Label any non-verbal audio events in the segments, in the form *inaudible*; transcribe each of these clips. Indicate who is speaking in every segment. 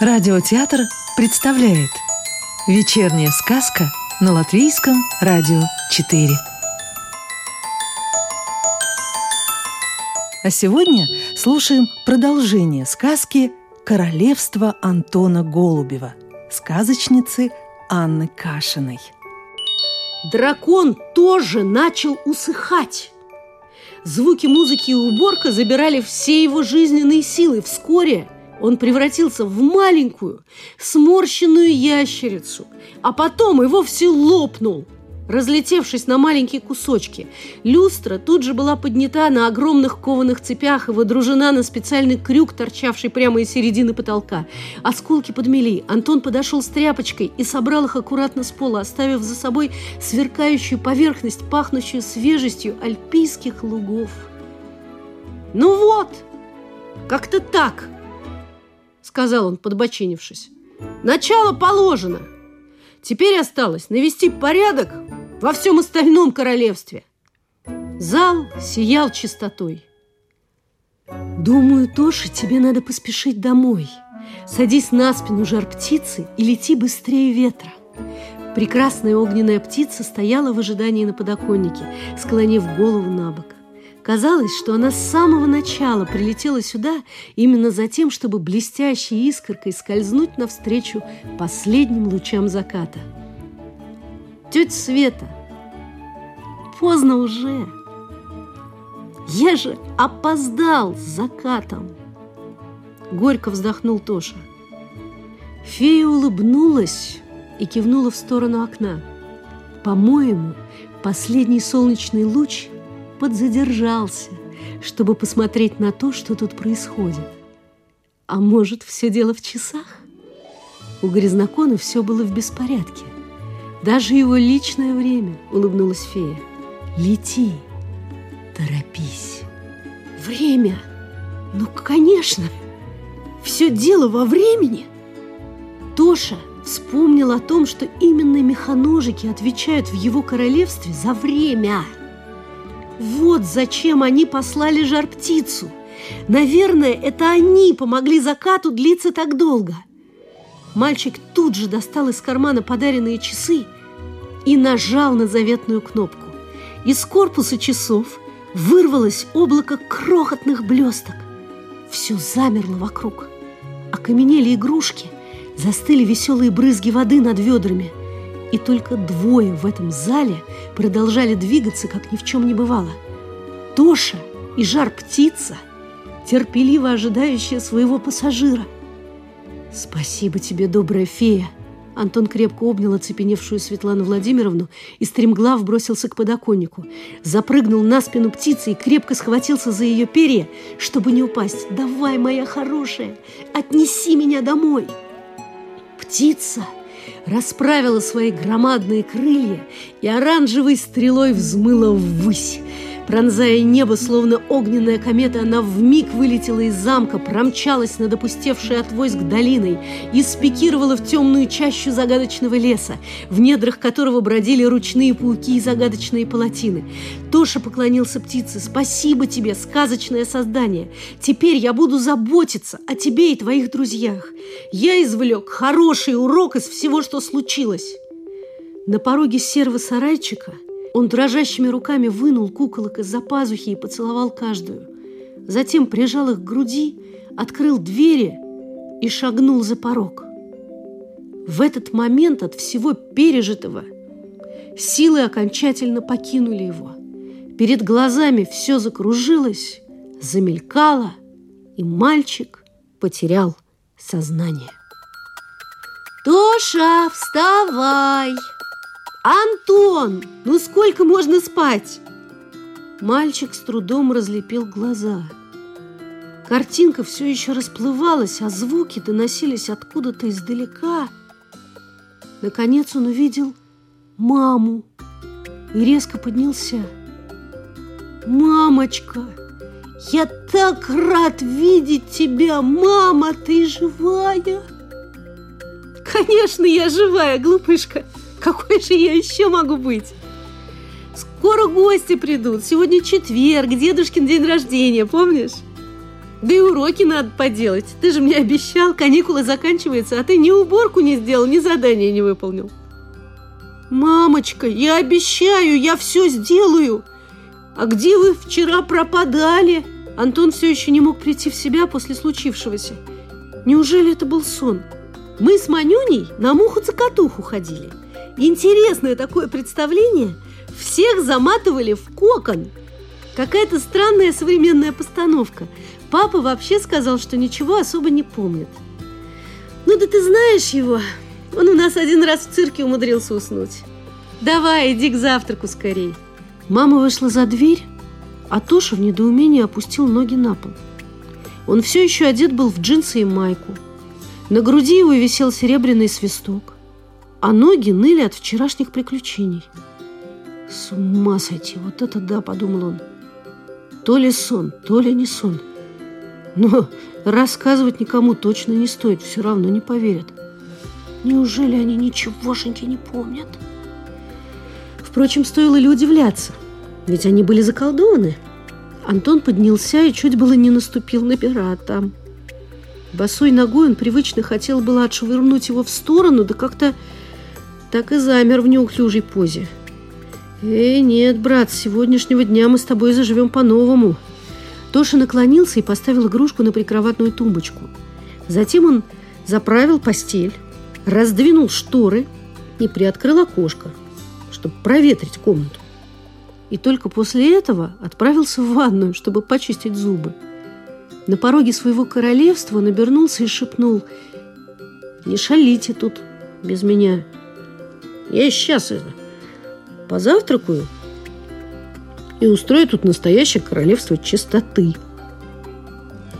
Speaker 1: Радиотеатр представляет Вечерняя сказка на Латвийском радио 4 А сегодня слушаем продолжение сказки «Королевство Антона Голубева» сказочницы Анны Кашиной
Speaker 2: Дракон тоже начал усыхать. Звуки музыки и уборка забирали все его жизненные силы. Вскоре он превратился в маленькую, сморщенную ящерицу, а потом и вовсе лопнул, разлетевшись на маленькие кусочки. Люстра тут же была поднята на огромных кованых цепях и водружена на специальный крюк, торчавший прямо из середины потолка. Осколки подмели. Антон подошел с тряпочкой и собрал их аккуратно с пола, оставив за собой сверкающую поверхность, пахнущую свежестью альпийских лугов. «Ну вот, как-то так!» Сказал он, подбочинившись. Начало положено. Теперь осталось навести порядок во всем остальном королевстве. Зал сиял чистотой. Думаю, Тоша, тебе надо поспешить домой. Садись на спину жар птицы и лети быстрее ветра. Прекрасная огненная птица стояла в ожидании на подоконнике, склонив голову на бок. Казалось, что она с самого начала прилетела сюда именно за тем, чтобы блестящей искоркой скользнуть навстречу последним лучам заката. Тетя Света, поздно уже. Я же опоздал с закатом. Горько вздохнул Тоша. Фея улыбнулась и кивнула в сторону окна. По-моему, последний солнечный луч – подзадержался, чтобы посмотреть на то, что тут происходит. А может, все дело в часах? У Грязнокона все было в беспорядке. Даже его личное время, улыбнулась фея. Лети, торопись. Время? Ну, конечно. Все дело во времени. Тоша вспомнил о том, что именно механожики отвечают в его королевстве за время – вот зачем они послали жар-птицу. Наверное, это они помогли закату длиться так долго. Мальчик тут же достал из кармана подаренные часы и нажал на заветную кнопку. Из корпуса часов вырвалось облако крохотных блесток. Все замерло вокруг. Окаменели игрушки, застыли веселые брызги воды над ведрами – и только двое в этом зале продолжали двигаться, как ни в чем не бывало. Тоша и жар-птица, терпеливо ожидающая своего пассажира. «Спасибо тебе, добрая фея!» Антон крепко обнял оцепеневшую Светлану Владимировну и стремглав бросился к подоконнику. Запрыгнул на спину птицы и крепко схватился за ее перья, чтобы не упасть. «Давай, моя хорошая, отнеси меня домой!» Птица расправила свои громадные крылья и оранжевой стрелой взмыла ввысь. Пронзая небо, словно огненная комета, она вмиг вылетела из замка, промчалась над опустевшей от войск долиной и спикировала в темную чащу загадочного леса, в недрах которого бродили ручные пауки и загадочные палатины. Тоша поклонился птице. «Спасибо тебе, сказочное создание! Теперь я буду заботиться о тебе и твоих друзьях. Я извлек хороший урок из всего, что случилось». На пороге серого сарайчика – он дрожащими руками вынул куколок из-за пазухи и поцеловал каждую. Затем прижал их к груди, открыл двери и шагнул за порог. В этот момент от всего пережитого силы окончательно покинули его. Перед глазами все закружилось, замелькало, и мальчик потерял сознание. «Тоша, вставай!» «Антон, ну сколько можно спать?» Мальчик с трудом разлепил глаза. Картинка все еще расплывалась, а звуки доносились откуда-то издалека. Наконец он увидел маму и резко поднялся. «Мамочка, я так рад видеть тебя! Мама, ты живая?» «Конечно, я живая, глупышка!» *laughs* Какой же я еще могу быть? Скоро гости придут. Сегодня четверг, дедушкин день рождения, помнишь? Да и уроки надо поделать. Ты же мне обещал, каникулы заканчиваются, а ты ни уборку не сделал, ни задания не выполнил. Мамочка, я обещаю, я все сделаю. А где вы вчера пропадали? Антон все еще не мог прийти в себя после случившегося. Неужели это был сон? Мы с Манюней на муху-цокотуху ходили. Интересное такое представление. Всех заматывали в кокон. Какая-то странная современная постановка. Папа вообще сказал, что ничего особо не помнит. Ну да ты знаешь его. Он у нас один раз в цирке умудрился уснуть. Давай, иди к завтраку скорей. Мама вышла за дверь, а Тоша в недоумении опустил ноги на пол. Он все еще одет был в джинсы и майку. На груди его висел серебряный свисток, а ноги ныли от вчерашних приключений. «С ума сойти! Вот это да!» – подумал он. То ли сон, то ли не сон. Но рассказывать никому точно не стоит, все равно не поверят. Неужели они ничегошеньки не помнят? Впрочем, стоило ли удивляться, ведь они были заколдованы. Антон поднялся и чуть было не наступил на пирата. Босой ногой он привычно хотел было отшвырнуть его в сторону, да как-то так и замер в неуклюжей позе. «Эй, нет, брат, с сегодняшнего дня мы с тобой заживем по-новому». Тоша наклонился и поставил игрушку на прикроватную тумбочку. Затем он заправил постель, раздвинул шторы и приоткрыл окошко, чтобы проветрить комнату. И только после этого отправился в ванную, чтобы почистить зубы. На пороге своего королевства он обернулся и шепнул «Не шалите тут без меня. Я сейчас это позавтракаю и устрою тут настоящее королевство чистоты».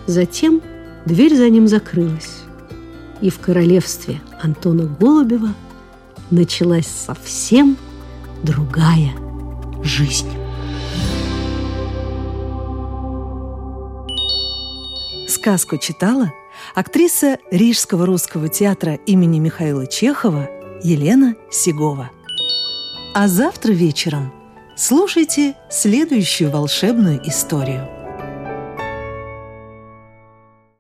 Speaker 2: Затем дверь за ним закрылась, и в королевстве Антона Голубева началась совсем другая жизнь.
Speaker 1: Сказку читала актриса Рижского русского театра имени Михаила Чехова Елена Сигова. А завтра вечером слушайте следующую волшебную историю –